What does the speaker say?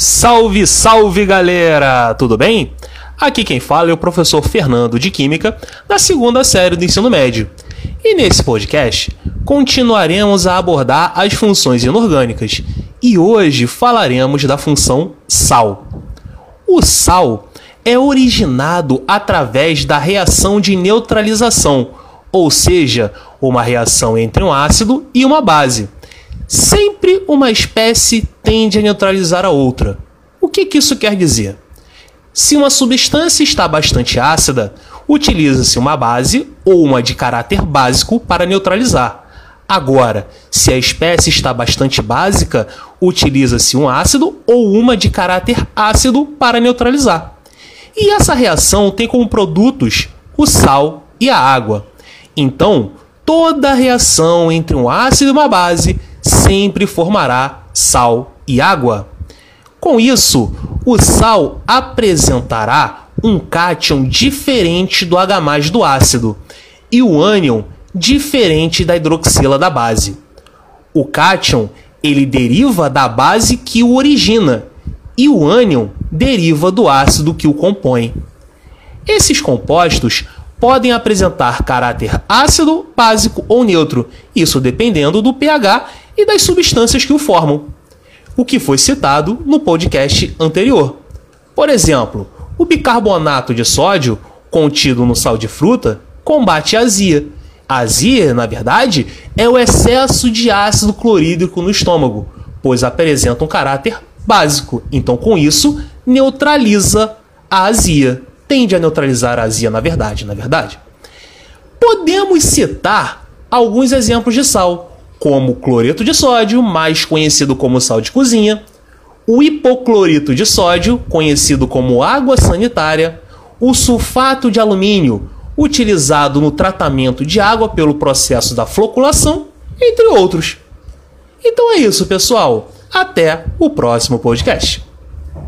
Salve, salve galera! Tudo bem? Aqui quem fala é o professor Fernando de Química, da segunda série do ensino médio. E nesse podcast continuaremos a abordar as funções inorgânicas e hoje falaremos da função sal. O sal é originado através da reação de neutralização, ou seja, uma reação entre um ácido e uma base. Sempre uma espécie tende a neutralizar a outra. O que, que isso quer dizer? Se uma substância está bastante ácida, utiliza-se uma base ou uma de caráter básico para neutralizar. Agora, se a espécie está bastante básica, utiliza-se um ácido ou uma de caráter ácido para neutralizar. E essa reação tem como produtos o sal e a água. Então, toda reação entre um ácido e uma base sempre formará sal e água. Com isso, o sal apresentará um cátion diferente do H+ do ácido e o ânion diferente da hidroxila da base. O cátion ele deriva da base que o origina e o ânion deriva do ácido que o compõe. Esses compostos podem apresentar caráter ácido, básico ou neutro, isso dependendo do pH e das substâncias que o formam, o que foi citado no podcast anterior. Por exemplo, o bicarbonato de sódio, contido no sal de fruta, combate a azia. A azia, na verdade, é o excesso de ácido clorídrico no estômago, pois apresenta um caráter básico, então com isso neutraliza a azia. Tende a neutralizar a azia, na verdade, na verdade. Podemos citar alguns exemplos de sal, como cloreto de sódio, mais conhecido como sal de cozinha, o hipoclorito de sódio, conhecido como água sanitária, o sulfato de alumínio, utilizado no tratamento de água pelo processo da floculação, entre outros. Então é isso, pessoal. Até o próximo podcast.